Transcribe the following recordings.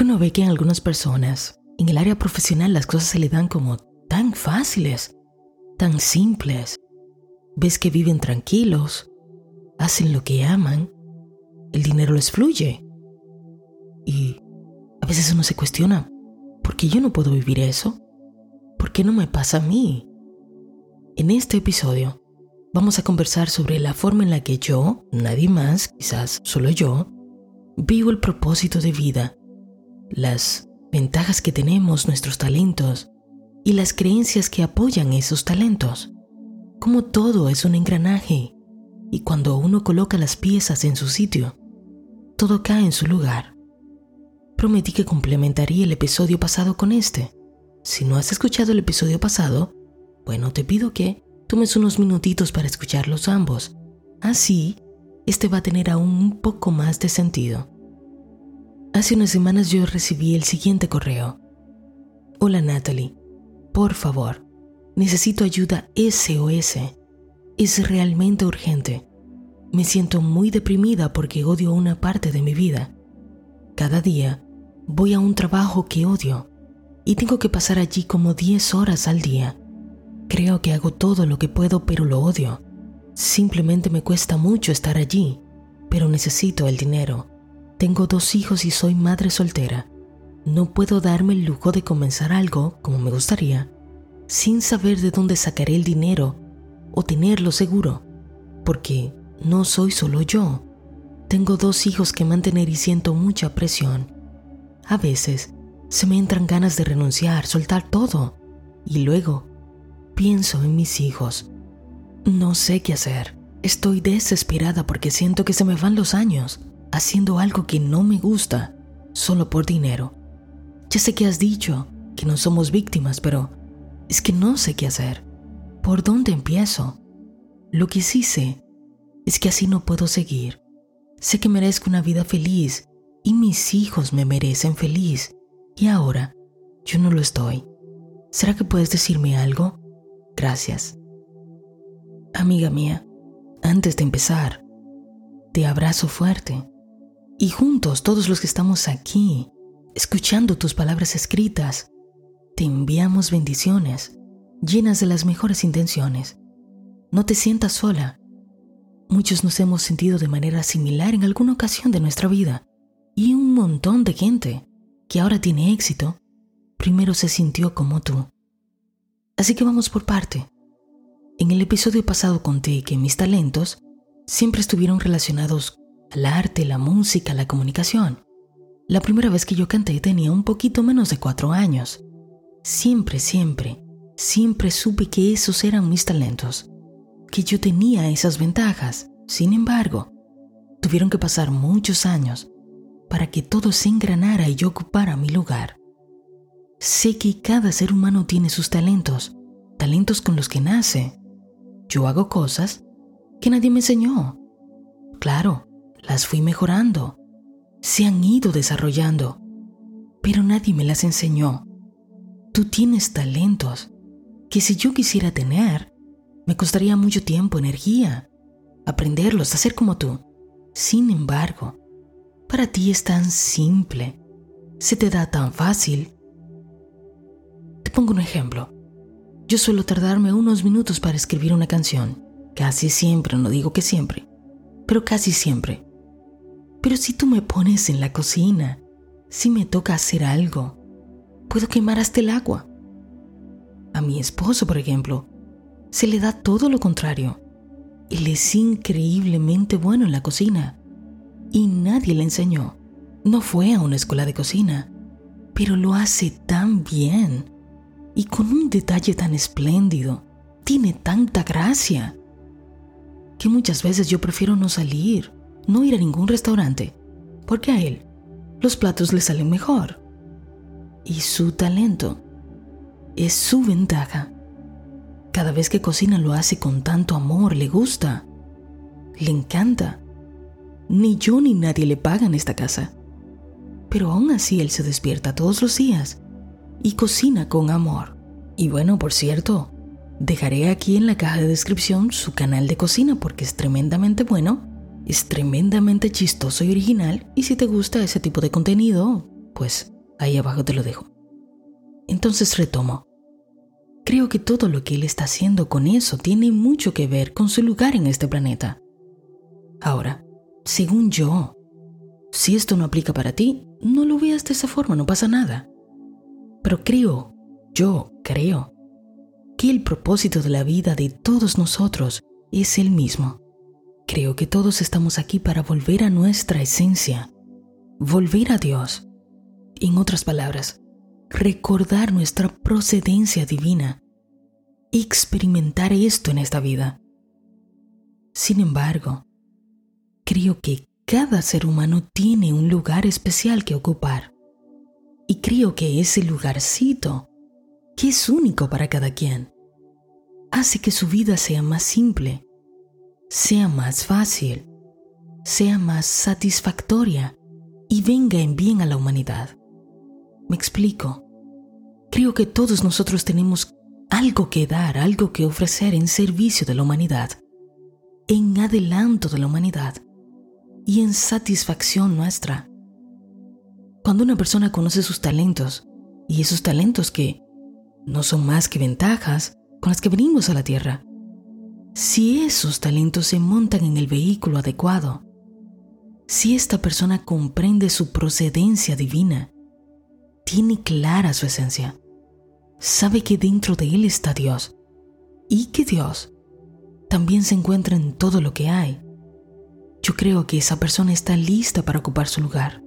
Porque uno ve que en algunas personas, en el área profesional, las cosas se le dan como tan fáciles, tan simples. Ves que viven tranquilos, hacen lo que aman, el dinero les fluye. Y a veces uno se cuestiona, ¿por qué yo no puedo vivir eso? ¿Por qué no me pasa a mí? En este episodio vamos a conversar sobre la forma en la que yo, nadie más, quizás solo yo, vivo el propósito de vida, las ventajas que tenemos, nuestros talentos y las creencias que apoyan esos talentos. Como todo es un engranaje y cuando uno coloca las piezas en su sitio, todo cae en su lugar. Prometí que complementaría el episodio pasado con este. Si no has escuchado el episodio pasado, bueno, te pido que tomes unos minutitos para escucharlos ambos. Así, este va a tener aún un poco más de sentido. Hace unas semanas yo recibí el siguiente correo. Hola Natalie, por favor, necesito ayuda SOS. Es realmente urgente. Me siento muy deprimida porque odio una parte de mi vida. Cada día voy a un trabajo que odio y tengo que pasar allí como 10 horas al día. Creo que hago todo lo que puedo pero lo odio. Simplemente me cuesta mucho estar allí, pero necesito el dinero. Tengo dos hijos y soy madre soltera. No puedo darme el lujo de comenzar algo como me gustaría sin saber de dónde sacaré el dinero o tenerlo seguro, porque no soy solo yo. Tengo dos hijos que mantener y siento mucha presión. A veces se me entran ganas de renunciar, soltar todo, y luego pienso en mis hijos. No sé qué hacer. Estoy desesperada porque siento que se me van los años haciendo algo que no me gusta solo por dinero. Ya sé que has dicho que no somos víctimas, pero es que no sé qué hacer. ¿Por dónde empiezo? Lo que sí sé es que así no puedo seguir. Sé que merezco una vida feliz y mis hijos me merecen feliz. Y ahora yo no lo estoy. ¿Será que puedes decirme algo? Gracias. Amiga mía, antes de empezar, te abrazo fuerte y juntos, todos los que estamos aquí, escuchando tus palabras escritas, te enviamos bendiciones llenas de las mejores intenciones. No te sientas sola. Muchos nos hemos sentido de manera similar en alguna ocasión de nuestra vida y un montón de gente que ahora tiene éxito primero se sintió como tú. Así que vamos por parte. En el episodio pasado conté que mis talentos siempre estuvieron relacionados al arte, la música, la comunicación. La primera vez que yo canté tenía un poquito menos de cuatro años. Siempre, siempre, siempre supe que esos eran mis talentos, que yo tenía esas ventajas. Sin embargo, tuvieron que pasar muchos años para que todo se engranara y yo ocupara mi lugar. Sé que cada ser humano tiene sus talentos, talentos con los que nace. Yo hago cosas que nadie me enseñó. Claro, las fui mejorando, se han ido desarrollando, pero nadie me las enseñó. Tú tienes talentos que si yo quisiera tener, me costaría mucho tiempo, energía, aprenderlos, hacer como tú. Sin embargo, para ti es tan simple, se te da tan fácil. Te pongo un ejemplo. Yo suelo tardarme unos minutos para escribir una canción, casi siempre, no digo que siempre, pero casi siempre. Pero si tú me pones en la cocina, si me toca hacer algo, puedo quemar hasta el agua. A mi esposo, por ejemplo, se le da todo lo contrario. Él es increíblemente bueno en la cocina y nadie le enseñó. No fue a una escuela de cocina, pero lo hace tan bien y con un detalle tan espléndido. Tiene tanta gracia que muchas veces yo prefiero no salir no ir a ningún restaurante, porque a él los platos le salen mejor. Y su talento es su ventaja. Cada vez que cocina lo hace con tanto amor, le gusta, le encanta. Ni yo ni nadie le paga en esta casa. Pero aún así él se despierta todos los días y cocina con amor. Y bueno, por cierto, dejaré aquí en la caja de descripción su canal de cocina porque es tremendamente bueno es tremendamente chistoso y original y si te gusta ese tipo de contenido, pues ahí abajo te lo dejo. Entonces retomo. Creo que todo lo que él está haciendo con eso tiene mucho que ver con su lugar en este planeta. Ahora, según yo, si esto no aplica para ti, no lo veas de esa forma, no pasa nada. Pero creo, yo creo, que el propósito de la vida de todos nosotros es el mismo. Creo que todos estamos aquí para volver a nuestra esencia, volver a Dios. En otras palabras, recordar nuestra procedencia divina, experimentar esto en esta vida. Sin embargo, creo que cada ser humano tiene un lugar especial que ocupar. Y creo que ese lugarcito, que es único para cada quien, hace que su vida sea más simple, sea más fácil, sea más satisfactoria y venga en bien a la humanidad. Me explico. Creo que todos nosotros tenemos algo que dar, algo que ofrecer en servicio de la humanidad, en adelanto de la humanidad y en satisfacción nuestra. Cuando una persona conoce sus talentos, y esos talentos que no son más que ventajas con las que venimos a la tierra, si esos talentos se montan en el vehículo adecuado, si esta persona comprende su procedencia divina, tiene clara su esencia, sabe que dentro de él está Dios y que Dios también se encuentra en todo lo que hay, yo creo que esa persona está lista para ocupar su lugar.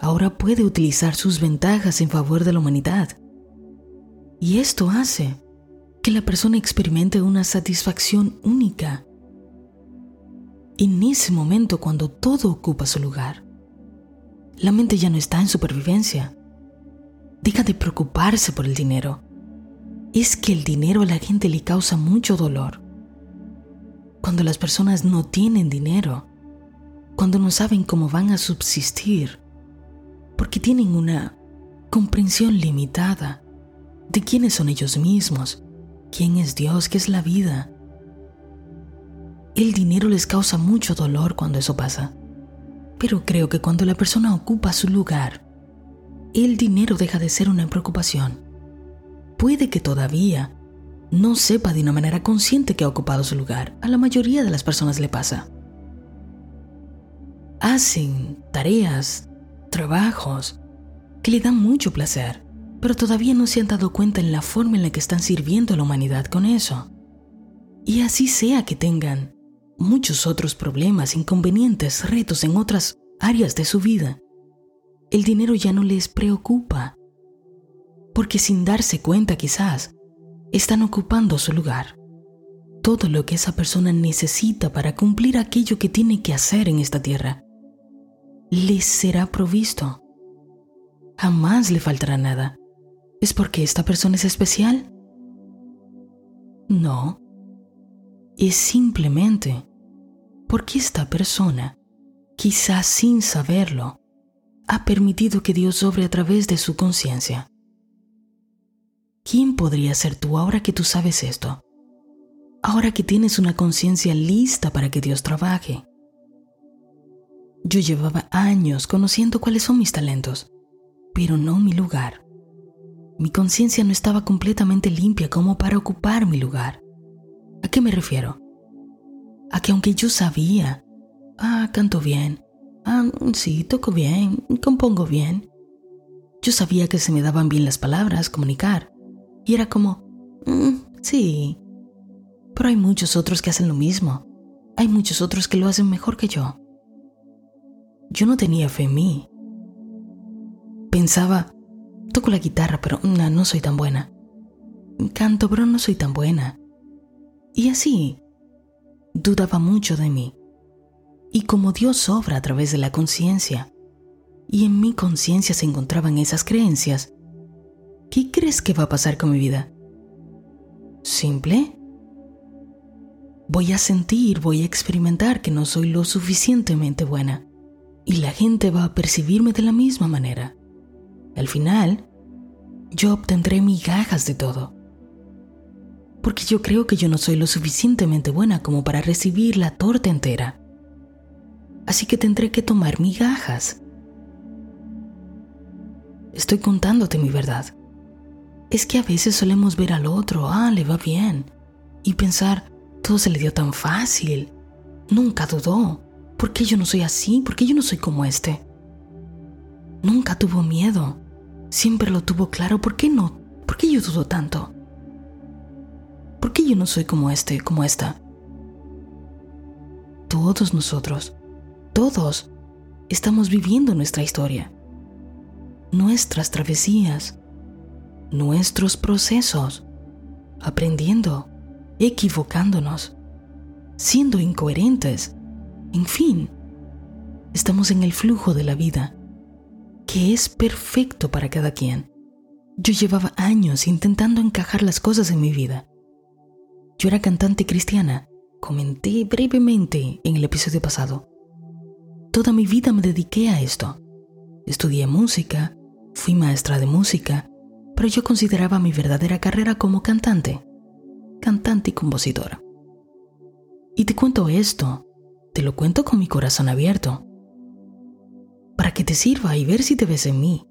Ahora puede utilizar sus ventajas en favor de la humanidad. Y esto hace que la persona experimente una satisfacción única. En ese momento cuando todo ocupa su lugar, la mente ya no está en supervivencia. Deja de preocuparse por el dinero. Es que el dinero a la gente le causa mucho dolor cuando las personas no tienen dinero, cuando no saben cómo van a subsistir, porque tienen una comprensión limitada de quiénes son ellos mismos, quién es Dios, qué es la vida. El dinero les causa mucho dolor cuando eso pasa, pero creo que cuando la persona ocupa su lugar, el dinero deja de ser una preocupación. Puede que todavía no sepa de una manera consciente que ha ocupado su lugar. A la mayoría de las personas le pasa. Hacen tareas, trabajos que le dan mucho placer, pero todavía no se han dado cuenta en la forma en la que están sirviendo a la humanidad con eso. Y así sea que tengan muchos otros problemas, inconvenientes, retos en otras áreas de su vida, el dinero ya no les preocupa. Porque sin darse cuenta quizás, están ocupando su lugar. Todo lo que esa persona necesita para cumplir aquello que tiene que hacer en esta tierra, les será provisto. Jamás le faltará nada. ¿Es porque esta persona es especial? No. Es simplemente porque esta persona, quizás sin saberlo, ha permitido que Dios obre a través de su conciencia. ¿Quién podría ser tú ahora que tú sabes esto? Ahora que tienes una conciencia lista para que Dios trabaje. Yo llevaba años conociendo cuáles son mis talentos, pero no mi lugar. Mi conciencia no estaba completamente limpia como para ocupar mi lugar. ¿A qué me refiero? A que aunque yo sabía, ah, canto bien, ah, sí, toco bien, compongo bien, yo sabía que se me daban bien las palabras, comunicar, y era como, mm, sí, pero hay muchos otros que hacen lo mismo. Hay muchos otros que lo hacen mejor que yo. Yo no tenía fe en mí. Pensaba, toco la guitarra, pero no, soy tan buena. Canto, pero no soy tan buena. Y así, dudaba mucho de mí. Y como Dios obra a través de la conciencia, y en mi conciencia se encontraban esas creencias, ¿qué crees que va a pasar con mi vida? ¿Simple? Voy a sentir, voy a experimentar que no soy lo suficientemente buena y la gente va a percibirme de la misma manera. Al final, yo obtendré migajas de todo. Porque yo creo que yo no soy lo suficientemente buena como para recibir la torta entera. Así que tendré que tomar migajas. estoy contándote mi verdad. Es que a veces solemos ver al otro, ah, le va bien, y pensar, todo se le dio tan fácil, nunca dudó, ¿por qué yo no soy así? ¿Por qué yo no soy como este? Nunca tuvo miedo, siempre lo tuvo claro, ¿por qué no? ¿Por qué yo dudo tanto? ¿Por qué yo no soy como este, como esta? Todos nosotros, todos, estamos viviendo nuestra historia, nuestras travesías, nuestros procesos, aprendiendo, equivocándonos, siendo incoherentes, en fin, estamos en el flujo de la vida, que es perfecto para cada quien. Yo llevaba años intentando encajar las cosas en mi vida. Yo era cantante cristiana, comenté brevemente en el episodio pasado. Toda mi vida me dediqué a esto. Estudié música, fui maestra de música, pero yo consideraba mi verdadera carrera como cantante, cantante y compositora. Y te cuento esto, te lo cuento con mi corazón abierto, para que te sirva y ver si te ves en mí.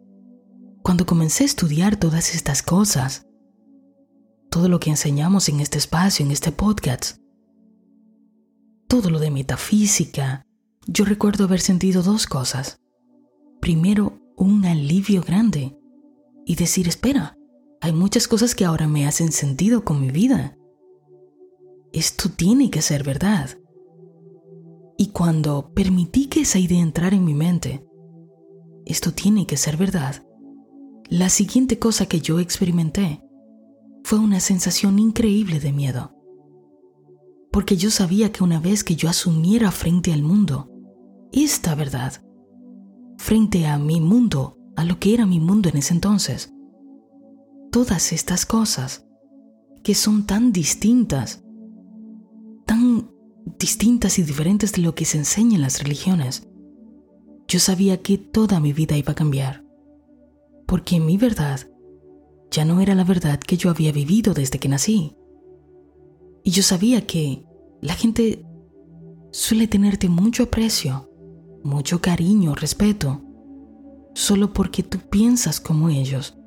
Cuando comencé a estudiar todas estas cosas, todo lo que enseñamos en este espacio, en este podcast, todo lo de metafísica, yo recuerdo haber sentido dos cosas. Primero, un alivio grande y decir, espera, hay muchas cosas que ahora me hacen sentido con mi vida. Esto tiene que ser verdad. Y cuando permití que esa idea entrara en mi mente, esto tiene que ser verdad, la siguiente cosa que yo experimenté fue una sensación increíble de miedo. Porque yo sabía que una vez que yo asumiera frente al mundo esta verdad, frente a mi mundo, a lo que era mi mundo en ese entonces, todas estas cosas que son tan distintas, tan distintas y diferentes de lo que se enseña en las religiones, yo sabía que toda mi vida iba a cambiar, porque mi verdad ya no era la verdad que yo había vivido desde que nací. Y yo sabía que la gente suele tenerte mucho aprecio, mucho cariño, respeto, solo porque tú piensas como ellos.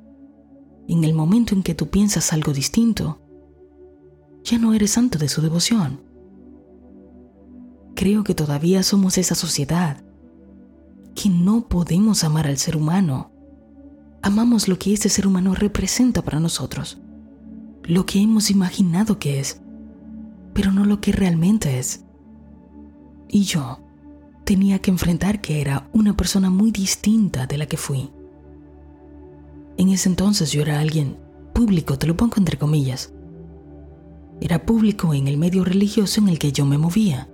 En el momento en que tú piensas algo distinto, ya no eres santo de su devoción. Creo que todavía somos esa sociedad que no podemos amar al ser humano. Amamos lo que ese ser humano representa para nosotros, lo que hemos imaginado que es, pero no lo que realmente es. Y yo tenía que enfrentar que era una persona muy distinta de la que fui. En ese entonces yo era alguien público, te lo pongo entre comillas. Era público en el medio religioso en el que yo me movía.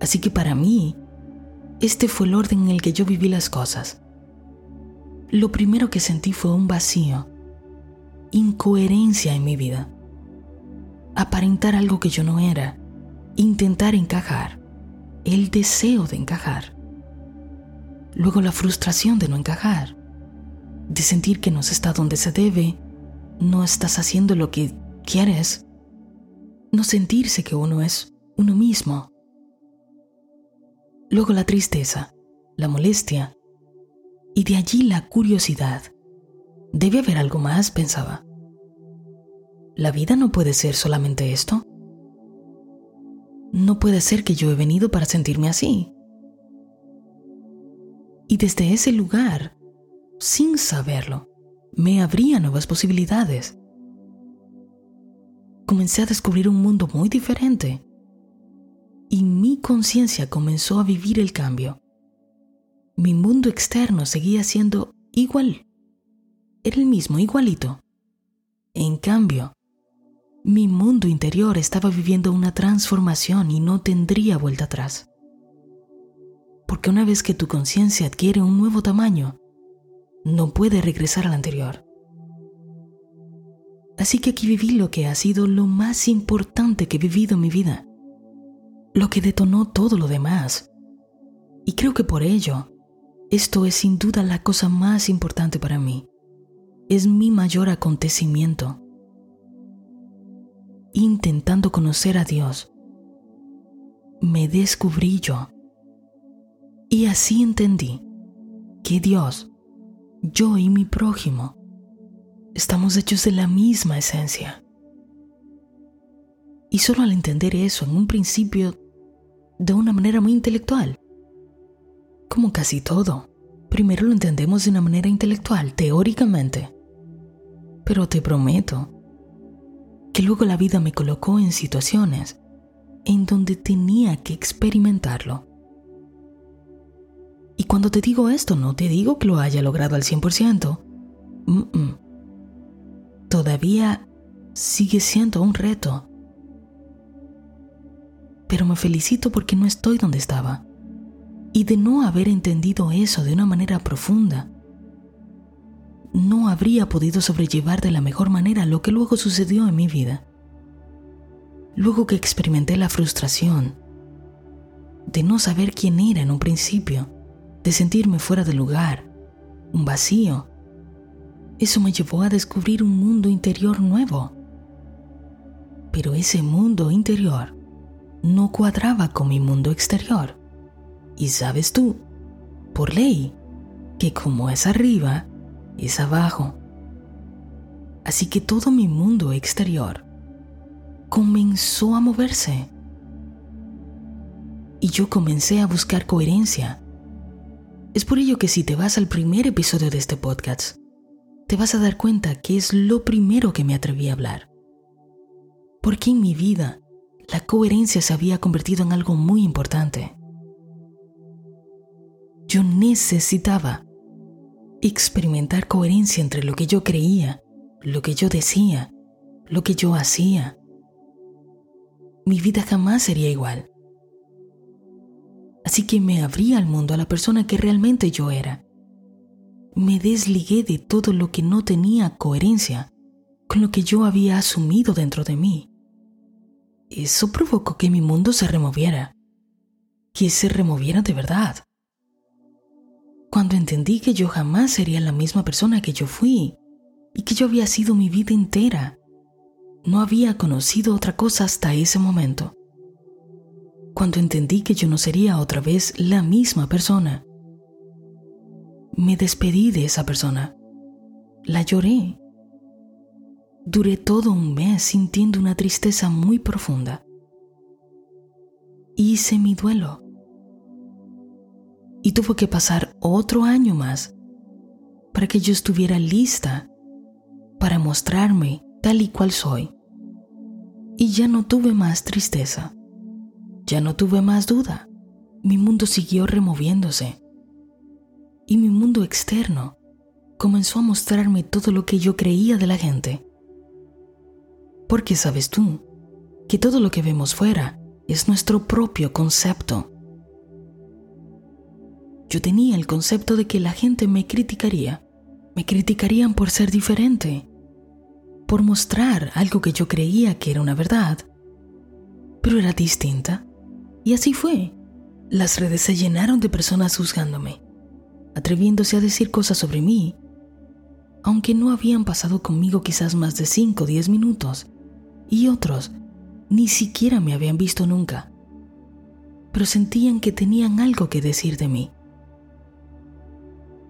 Así que para mí, este fue el orden en el que yo viví las cosas. Lo primero que sentí fue un vacío, incoherencia en mi vida. Aparentar algo que yo no era, intentar encajar, el deseo de encajar. Luego la frustración de no encajar de sentir que no se está donde se debe, no estás haciendo lo que quieres, no sentirse que uno es uno mismo. Luego la tristeza, la molestia y de allí la curiosidad. Debe haber algo más, pensaba. ¿La vida no puede ser solamente esto? No puede ser que yo he venido para sentirme así. Y desde ese lugar sin saberlo, me abría nuevas posibilidades. Comencé a descubrir un mundo muy diferente y mi conciencia comenzó a vivir el cambio. Mi mundo externo seguía siendo igual. Era el mismo, igualito. En cambio, mi mundo interior estaba viviendo una transformación y no tendría vuelta atrás. Porque una vez que tu conciencia adquiere un nuevo tamaño, no puede regresar al anterior. Así que aquí viví lo que ha sido lo más importante que he vivido en mi vida, lo que detonó todo lo demás. Y creo que por ello, esto es sin duda la cosa más importante para mí. Es mi mayor acontecimiento. Intentando conocer a Dios, me descubrí yo. Y así entendí que Dios yo y mi prójimo estamos hechos de la misma esencia. Y solo al entender eso en un principio de una manera muy intelectual, como casi todo, primero lo entendemos de una manera intelectual, teóricamente. Pero te prometo que luego la vida me colocó en situaciones en donde tenía que experimentarlo. Y cuando te digo esto, no te digo que lo haya logrado al 100%. Todavía sigue siendo un reto. Pero me felicito porque no estoy donde estaba. Y de no haber entendido eso de una manera profunda, no habría podido sobrellevar de la mejor manera lo que luego sucedió en mi vida. Luego que experimenté la frustración de no saber quién era en un principio, de sentirme fuera de lugar, un vacío, eso me llevó a descubrir un mundo interior nuevo. Pero ese mundo interior no cuadraba con mi mundo exterior. Y sabes tú, por ley, que como es arriba, es abajo. Así que todo mi mundo exterior comenzó a moverse. Y yo comencé a buscar coherencia. Es por ello que si te vas al primer episodio de este podcast, te vas a dar cuenta que es lo primero que me atreví a hablar. Porque en mi vida la coherencia se había convertido en algo muy importante. Yo necesitaba experimentar coherencia entre lo que yo creía, lo que yo decía, lo que yo hacía, mi vida jamás sería igual. Así que me abrí al mundo a la persona que realmente yo era. Me desligué de todo lo que no tenía coherencia con lo que yo había asumido dentro de mí. Eso provocó que mi mundo se removiera, que se removiera de verdad. Cuando entendí que yo jamás sería la misma persona que yo fui y que yo había sido mi vida entera, no había conocido otra cosa hasta ese momento. Cuando entendí que yo no sería otra vez la misma persona, me despedí de esa persona. La lloré. Duré todo un mes sintiendo una tristeza muy profunda. Hice mi duelo. Y tuvo que pasar otro año más para que yo estuviera lista para mostrarme tal y cual soy. Y ya no tuve más tristeza. Ya no tuve más duda. Mi mundo siguió removiéndose. Y mi mundo externo comenzó a mostrarme todo lo que yo creía de la gente. Porque sabes tú que todo lo que vemos fuera es nuestro propio concepto. Yo tenía el concepto de que la gente me criticaría. Me criticarían por ser diferente, por mostrar algo que yo creía que era una verdad, pero era distinta. Y así fue. Las redes se llenaron de personas juzgándome, atreviéndose a decir cosas sobre mí, aunque no habían pasado conmigo quizás más de 5 o 10 minutos, y otros ni siquiera me habían visto nunca, pero sentían que tenían algo que decir de mí.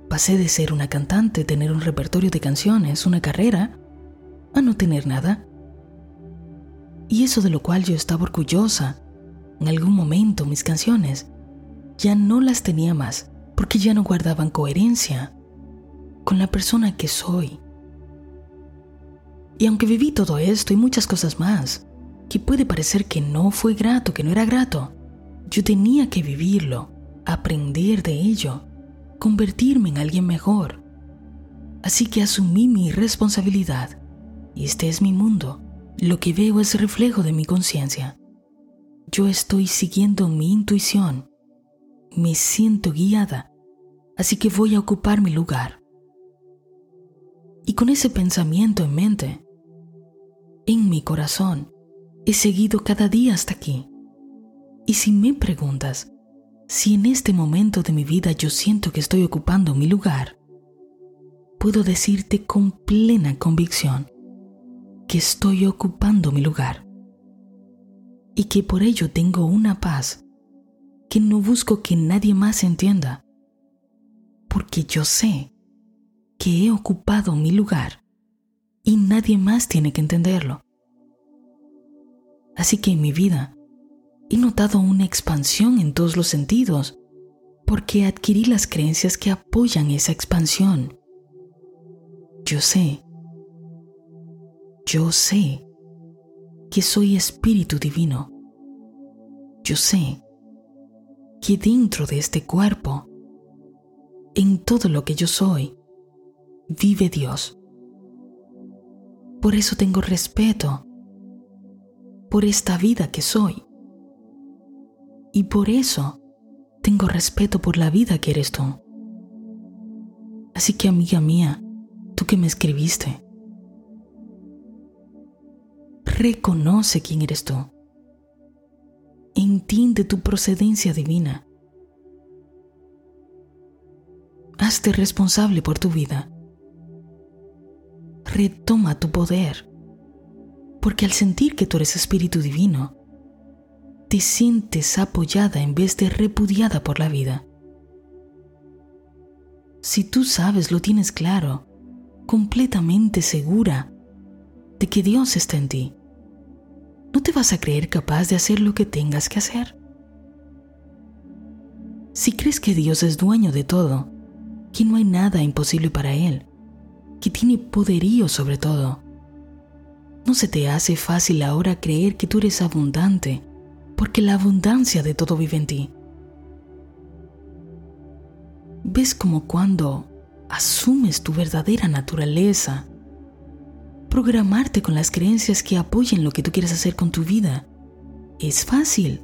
Pasé de ser una cantante, tener un repertorio de canciones, una carrera, a no tener nada. Y eso de lo cual yo estaba orgullosa, en algún momento mis canciones, ya no las tenía más porque ya no guardaban coherencia con la persona que soy. Y aunque viví todo esto y muchas cosas más, que puede parecer que no fue grato, que no era grato, yo tenía que vivirlo, aprender de ello, convertirme en alguien mejor. Así que asumí mi responsabilidad y este es mi mundo. Lo que veo es reflejo de mi conciencia. Yo estoy siguiendo mi intuición. Me siento guiada, así que voy a ocupar mi lugar. Y con ese pensamiento en mente, en mi corazón, he seguido cada día hasta aquí. Y si me preguntas si en este momento de mi vida yo siento que estoy ocupando mi lugar, puedo decirte con plena convicción que estoy ocupando mi lugar. Y que por ello tengo una paz que no busco que nadie más entienda, porque yo sé que he ocupado mi lugar y nadie más tiene que entenderlo. Así que en mi vida he notado una expansión en todos los sentidos porque adquirí las creencias que apoyan esa expansión. Yo sé, yo sé que soy espíritu divino. Yo sé que dentro de este cuerpo, en todo lo que yo soy, vive Dios. Por eso tengo respeto por esta vida que soy. Y por eso tengo respeto por la vida que eres tú. Así que amiga mía, tú que me escribiste, reconoce quién eres tú. Entiende tu procedencia divina. Hazte responsable por tu vida retoma tu poder. Porque al sentir que tú eres espíritu divino, te sientes apoyada en vez de repudiada por la vida. Si tú sabes, lo tienes claro, completamente segura de que Dios está en ti, ¿no te vas a creer capaz de hacer lo que tengas que hacer? Si crees que Dios es dueño de todo, que no hay nada imposible para Él, que tiene poderío sobre todo. No se te hace fácil ahora creer que tú eres abundante, porque la abundancia de todo vive en ti. ¿Ves como cuando asumes tu verdadera naturaleza, programarte con las creencias que apoyen lo que tú quieres hacer con tu vida, es fácil?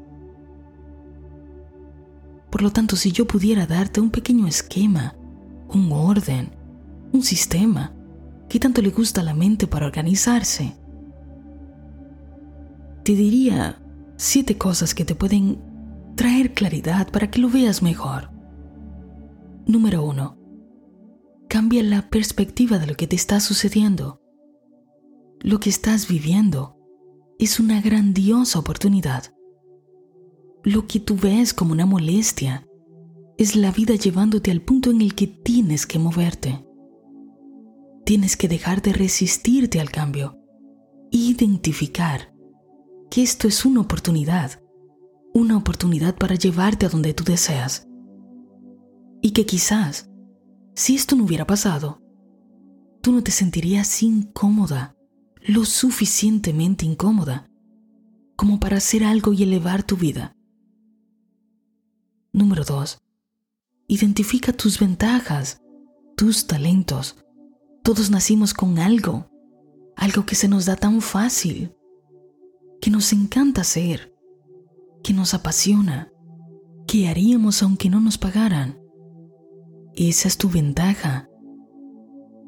Por lo tanto, si yo pudiera darte un pequeño esquema, un orden, un sistema. ¿Qué tanto le gusta a la mente para organizarse? Te diría siete cosas que te pueden traer claridad para que lo veas mejor. Número uno. Cambia la perspectiva de lo que te está sucediendo. Lo que estás viviendo es una grandiosa oportunidad. Lo que tú ves como una molestia es la vida llevándote al punto en el que tienes que moverte. Tienes que dejar de resistirte al cambio. Identificar que esto es una oportunidad. Una oportunidad para llevarte a donde tú deseas. Y que quizás, si esto no hubiera pasado, tú no te sentirías incómoda, lo suficientemente incómoda, como para hacer algo y elevar tu vida. Número 2. Identifica tus ventajas, tus talentos, todos nacimos con algo, algo que se nos da tan fácil, que nos encanta hacer, que nos apasiona, que haríamos aunque no nos pagaran. Esa es tu ventaja.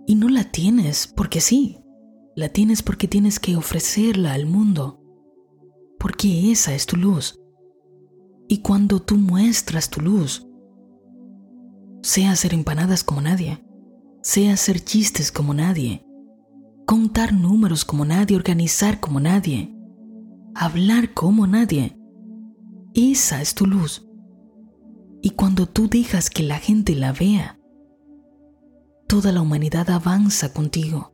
Y no la tienes porque sí, la tienes porque tienes que ofrecerla al mundo, porque esa es tu luz. Y cuando tú muestras tu luz, sea hacer empanadas como nadie, sea hacer chistes como nadie, contar números como nadie, organizar como nadie, hablar como nadie. Esa es tu luz. Y cuando tú dejas que la gente la vea, toda la humanidad avanza contigo,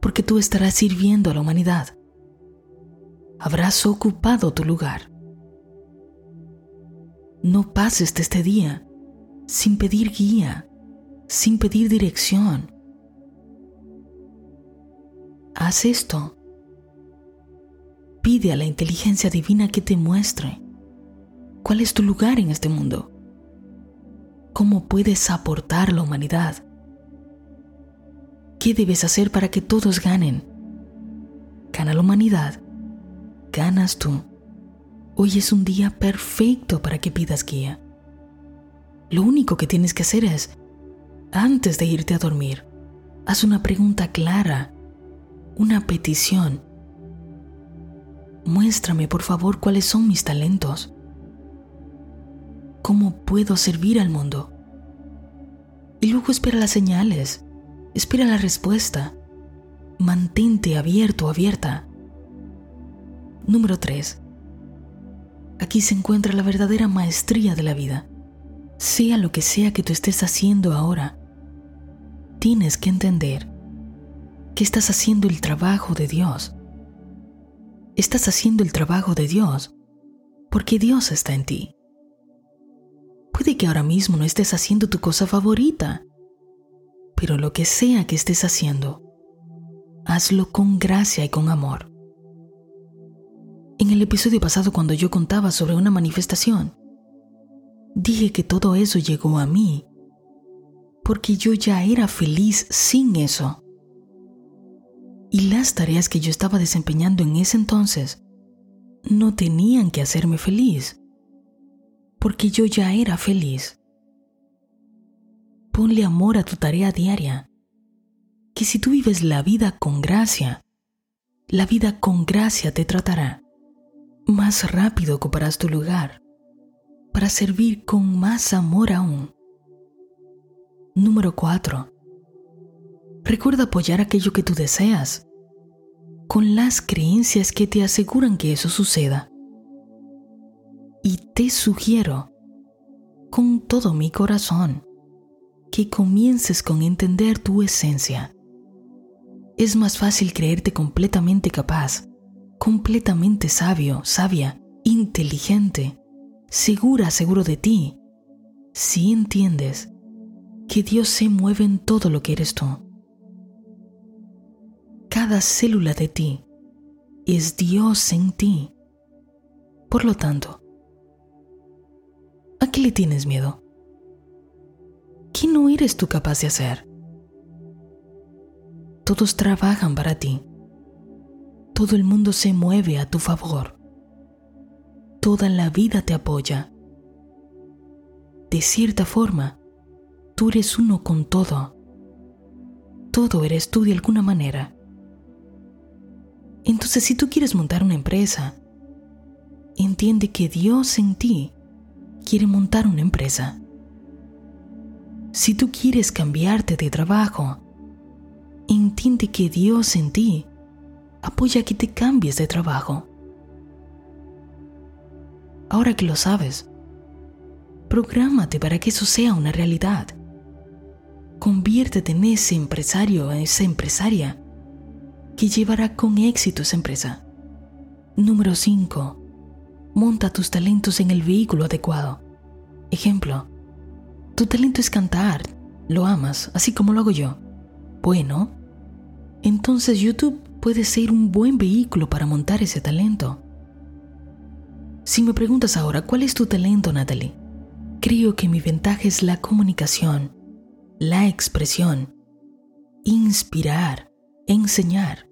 porque tú estarás sirviendo a la humanidad. Habrás ocupado tu lugar. No pases de este día sin pedir guía sin pedir dirección. Haz esto. Pide a la inteligencia divina que te muestre cuál es tu lugar en este mundo. ¿Cómo puedes aportar la humanidad? ¿Qué debes hacer para que todos ganen? Gana la humanidad. Ganas tú. Hoy es un día perfecto para que pidas guía. Lo único que tienes que hacer es antes de irte a dormir, haz una pregunta clara, una petición. Muéstrame, por favor, cuáles son mis talentos. ¿Cómo puedo servir al mundo? Y luego espera las señales, espera la respuesta. Mantente abierto abierta. Número 3. Aquí se encuentra la verdadera maestría de la vida. Sea lo que sea que tú estés haciendo ahora, tienes que entender que estás haciendo el trabajo de Dios. Estás haciendo el trabajo de Dios porque Dios está en ti. Puede que ahora mismo no estés haciendo tu cosa favorita, pero lo que sea que estés haciendo, hazlo con gracia y con amor. En el episodio pasado cuando yo contaba sobre una manifestación, dije que todo eso llegó a mí porque yo ya era feliz sin eso. Y las tareas que yo estaba desempeñando en ese entonces no tenían que hacerme feliz, porque yo ya era feliz. Ponle amor a tu tarea diaria, que si tú vives la vida con gracia, la vida con gracia te tratará. Más rápido ocuparás tu lugar para servir con más amor aún. Número 4. Recuerda apoyar aquello que tú deseas con las creencias que te aseguran que eso suceda. Y te sugiero, con todo mi corazón, que comiences con entender tu esencia. Es más fácil creerte completamente capaz, completamente sabio, sabia, inteligente, segura, seguro de ti, si entiendes que Dios se mueve en todo lo que eres tú cada célula de ti es Dios en ti. Por lo tanto, ¿a qué le tienes miedo? ¿Qué no eres tú capaz de hacer? Todos trabajan para ti. Todo el mundo se mueve a tu favor. Toda la vida te apoya. De cierta forma, tú eres uno con todo. Todo eres tú de alguna manera. Entonces, si tú quieres montar una empresa, entiende que Dios en ti quiere montar una empresa. Si tú quieres cambiarte de trabajo, entiende que Dios en ti apoya que te cambies de trabajo. Ahora que lo sabes, prográmate para que eso sea una realidad. Conviértete en ese empresario, en esa empresaria que llevará con éxito esa empresa. Número 5. Monta tus talentos en el vehículo adecuado. Ejemplo, tu talento es cantar, lo amas, así como lo hago yo. Bueno, entonces YouTube puede ser un buen vehículo para montar ese talento. Si me preguntas ahora, ¿cuál es tu talento, Natalie? Creo que mi ventaja es la comunicación, la expresión, inspirar, enseñar.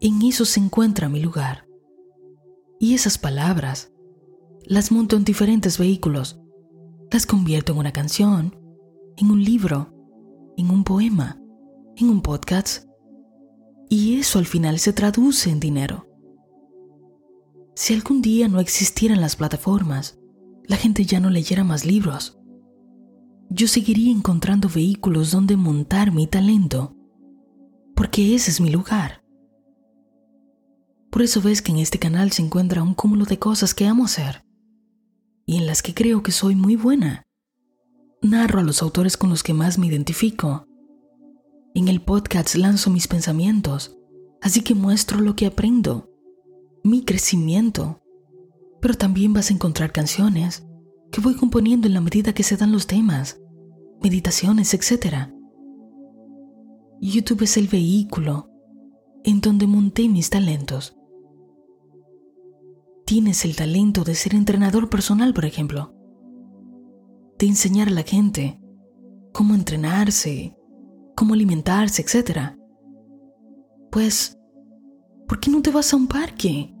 En eso se encuentra mi lugar. Y esas palabras las monto en diferentes vehículos. Las convierto en una canción, en un libro, en un poema, en un podcast. Y eso al final se traduce en dinero. Si algún día no existieran las plataformas, la gente ya no leyera más libros, yo seguiría encontrando vehículos donde montar mi talento, porque ese es mi lugar. Por eso ves que en este canal se encuentra un cúmulo de cosas que amo hacer y en las que creo que soy muy buena. Narro a los autores con los que más me identifico. En el podcast lanzo mis pensamientos, así que muestro lo que aprendo, mi crecimiento. Pero también vas a encontrar canciones que voy componiendo en la medida que se dan los temas, meditaciones, etc. YouTube es el vehículo en donde monté mis talentos tienes el talento de ser entrenador personal, por ejemplo, de enseñar a la gente cómo entrenarse, cómo alimentarse, etc. Pues, ¿por qué no te vas a un parque?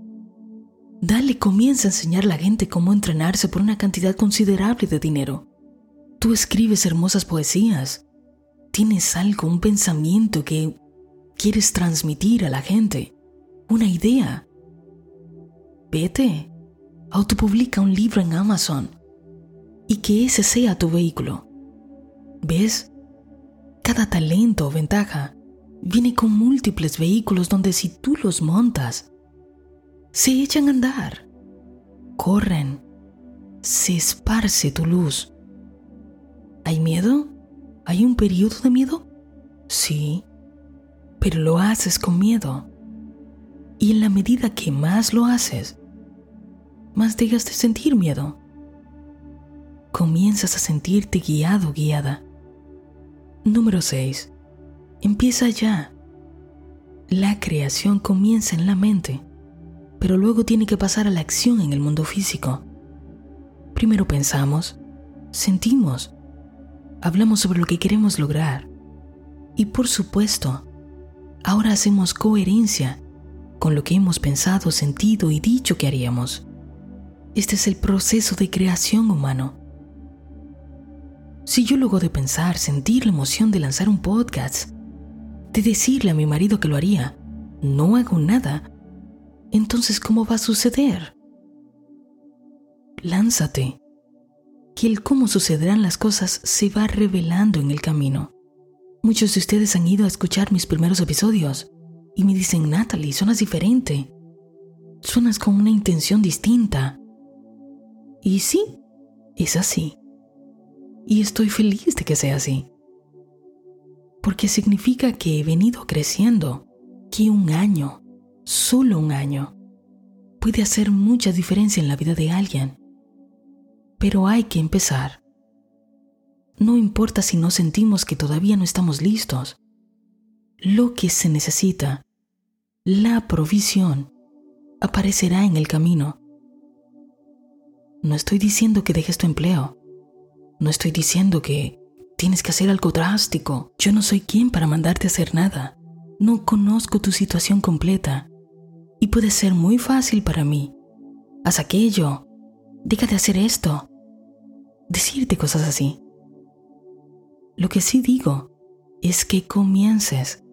Dale, comienza a enseñar a la gente cómo entrenarse por una cantidad considerable de dinero. Tú escribes hermosas poesías. Tienes algo, un pensamiento que quieres transmitir a la gente, una idea. Vete, autopublica un libro en Amazon y que ese sea tu vehículo. ¿Ves? Cada talento o ventaja viene con múltiples vehículos donde si tú los montas, se echan a andar, corren, se esparce tu luz. ¿Hay miedo? ¿Hay un periodo de miedo? Sí, pero lo haces con miedo. Y en la medida que más lo haces, más dejas de sentir miedo. Comienzas a sentirte guiado, guiada. Número 6. Empieza ya. La creación comienza en la mente, pero luego tiene que pasar a la acción en el mundo físico. Primero pensamos, sentimos, hablamos sobre lo que queremos lograr y por supuesto, ahora hacemos coherencia con lo que hemos pensado, sentido y dicho que haríamos. Este es el proceso de creación humano. Si yo luego de pensar, sentir la emoción de lanzar un podcast, de decirle a mi marido que lo haría, no hago nada, entonces ¿cómo va a suceder? Lánzate, que el cómo sucederán las cosas se va revelando en el camino. Muchos de ustedes han ido a escuchar mis primeros episodios y me dicen, Natalie, suenas diferente. Suenas con una intención distinta. Y sí, es así. Y estoy feliz de que sea así. Porque significa que he venido creciendo, que un año, solo un año, puede hacer mucha diferencia en la vida de alguien. Pero hay que empezar. No importa si no sentimos que todavía no estamos listos. Lo que se necesita la provisión aparecerá en el camino. No estoy diciendo que dejes tu empleo. No estoy diciendo que tienes que hacer algo drástico. Yo no soy quien para mandarte a hacer nada. No conozco tu situación completa. Y puede ser muy fácil para mí. Haz aquello. Deja de hacer esto. Decirte cosas así. Lo que sí digo es que comiences.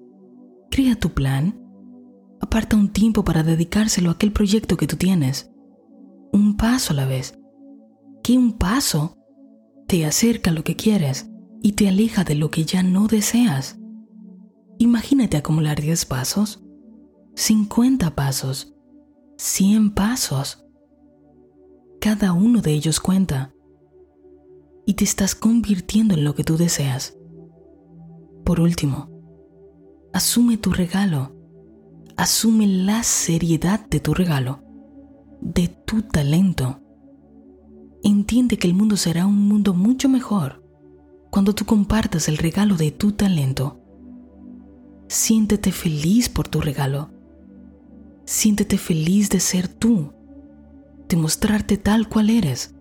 Crea tu plan Aparta un tiempo para dedicárselo a aquel proyecto que tú tienes. Un paso a la vez. Que un paso te acerca a lo que quieres y te aleja de lo que ya no deseas. Imagínate acumular 10 pasos, 50 pasos, 100 pasos. Cada uno de ellos cuenta y te estás convirtiendo en lo que tú deseas. Por último, asume tu regalo asume la seriedad de tu regalo, de tu talento. Entiende que el mundo será un mundo mucho mejor cuando tú compartas el regalo de tu talento. Siéntete feliz por tu regalo. Siéntete feliz de ser tú, de mostrarte tal cual eres,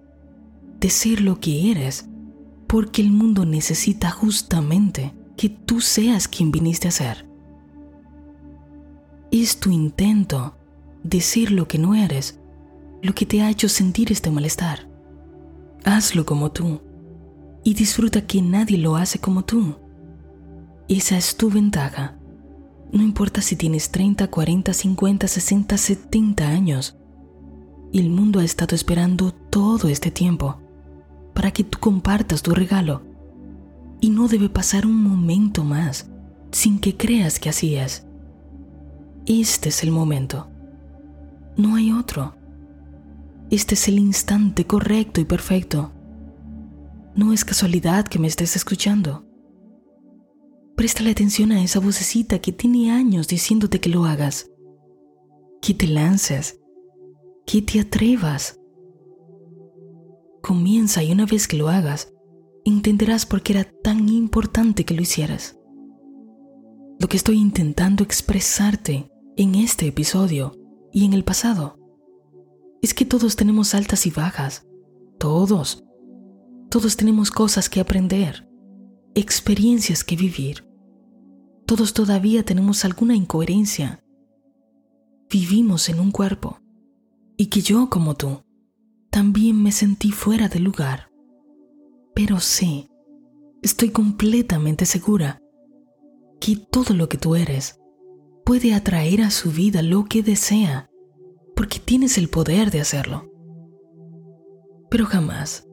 de ser lo que eres, porque el mundo necesita justamente que tú seas quien viniste a ser es tu intento de ser lo que no eres lo que te ha hecho sentir este malestar. Hazlo como tú y disfruta que nadie lo hace como tú. Esa es tu ventaja. No importa si tienes 30, 40, 50, 60, 70 años. El mundo ha estado esperando todo este tiempo para que tú compartas tu regalo. Y no debe pasar un momento más sin que creas que así es. Este es el momento. No hay otro. Este es el instante correcto y perfecto. No es casualidad que me estés escuchando. Préstale atención a esa vocecita que tiene años diciéndote que lo hagas. Que te lances. Que te atrevas. Comienza y una vez que lo hagas, entenderás por qué era tan importante que lo hicieras. Lo que estoy intentando expresarte en este episodio y en el pasado es que todos tenemos altas y bajas. Todos. Todos tenemos cosas que aprender, experiencias que vivir. Todos todavía tenemos alguna incoherencia. Vivimos en un cuerpo. Y que yo, como tú, también me sentí fuera de lugar. Pero sé, estoy completamente segura que todo lo que tú eres puede atraer a su vida lo que desea, porque tienes el poder de hacerlo. Pero jamás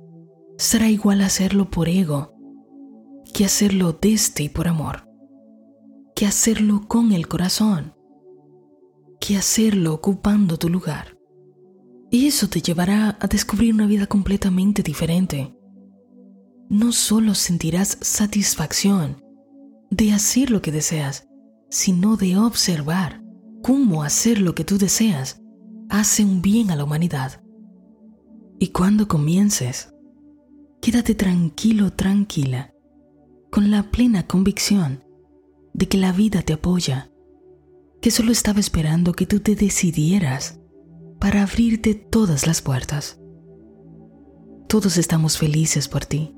será igual hacerlo por ego que hacerlo desde y por amor, que hacerlo con el corazón, que hacerlo ocupando tu lugar. Y eso te llevará a descubrir una vida completamente diferente. No solo sentirás satisfacción, de hacer lo que deseas, sino de observar cómo hacer lo que tú deseas hace un bien a la humanidad. Y cuando comiences, quédate tranquilo, tranquila, con la plena convicción de que la vida te apoya, que solo estaba esperando que tú te decidieras para abrirte todas las puertas. Todos estamos felices por ti,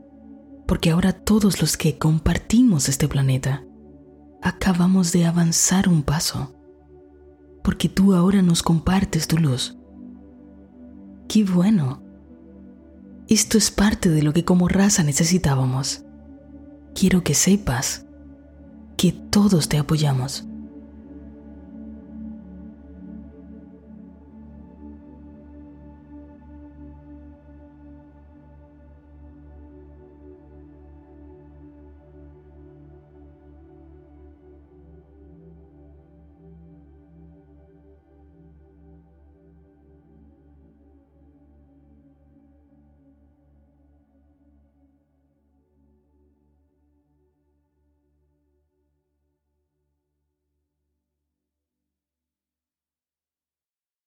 porque ahora todos los que compartimos este planeta acabamos de avanzar un paso, porque tú ahora nos compartes tu luz. ¡Qué bueno! Esto es parte de lo que como raza necesitábamos. Quiero que sepas que todos te apoyamos